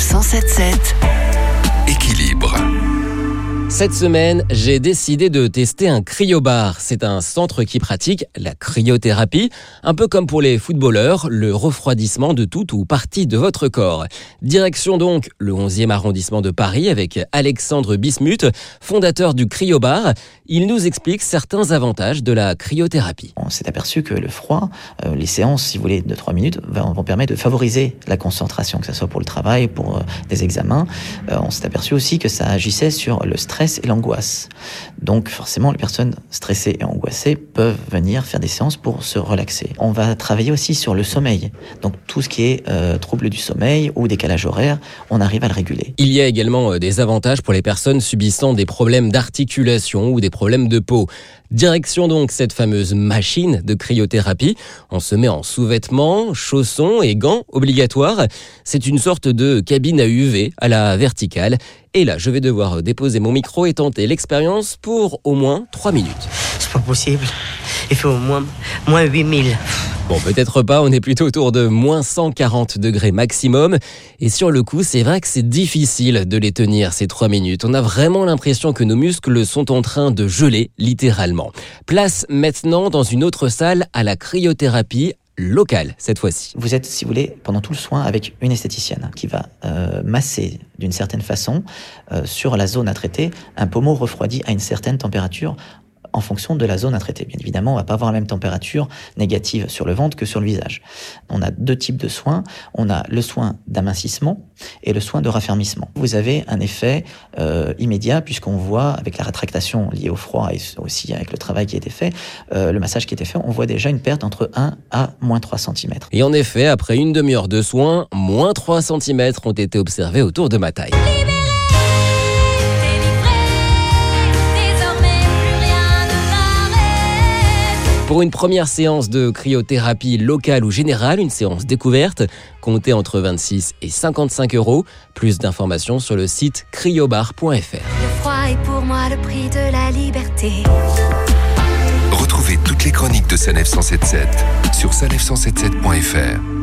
Sanef 177. Cette semaine, j'ai décidé de tester un cryobar. C'est un centre qui pratique la cryothérapie, un peu comme pour les footballeurs, le refroidissement de tout ou partie de votre corps. Direction donc le 11e arrondissement de Paris avec Alexandre Bismuth, fondateur du cryobar. Il nous explique certains avantages de la cryothérapie. On s'est aperçu que le froid, euh, les séances, si vous voulez, de 3 minutes, vont, vont permettre de favoriser la concentration, que ce soit pour le travail, pour euh, des examens. Euh, on s'est aperçu aussi que ça agissait sur le stress et l'angoisse. Donc forcément, les personnes stressées et angoissées peuvent venir faire des séances pour se relaxer. On va travailler aussi sur le sommeil. Donc tout ce qui est euh, trouble du sommeil ou décalage horaire, on arrive à le réguler. Il y a également euh, des avantages pour les personnes subissant des problèmes d'articulation ou des problèmes de peau. Direction donc cette fameuse machine de cryothérapie. On se met en sous-vêtements, chaussons et gants obligatoires. C'est une sorte de cabine à UV à la verticale. Et là, je vais devoir déposer mon micro et tenter l'expérience pour au moins 3 minutes. C'est pas possible. Il fait au moins, moins 8000. Bon, peut-être pas, on est plutôt autour de moins 140 degrés maximum. Et sur le coup, c'est vrai que c'est difficile de les tenir ces 3 minutes. On a vraiment l'impression que nos muscles sont en train de geler, littéralement. Place maintenant dans une autre salle à la cryothérapie locale cette fois-ci. Vous êtes, si vous voulez, pendant tout le soin avec une esthéticienne qui va euh, masser d'une certaine façon euh, sur la zone à traiter un pommeau refroidi à une certaine température en fonction de la zone à traiter. Bien évidemment, on va pas avoir la même température négative sur le ventre que sur le visage. On a deux types de soins. On a le soin d'amincissement et le soin de raffermissement. Vous avez un effet euh, immédiat puisqu'on voit avec la rétractation liée au froid et aussi avec le travail qui a été fait, euh, le massage qui a été fait, on voit déjà une perte entre 1 à moins 3 cm. Et en effet, après une demi-heure de soins, moins 3 cm ont été observés autour de ma taille. Pour une première séance de cryothérapie locale ou générale, une séance découverte, comptez entre 26 et 55 euros. Plus d'informations sur le site cryobar.fr. Le froid est pour moi le prix de la liberté. Retrouvez toutes les chroniques de Sanef 177 sur sanef177.fr.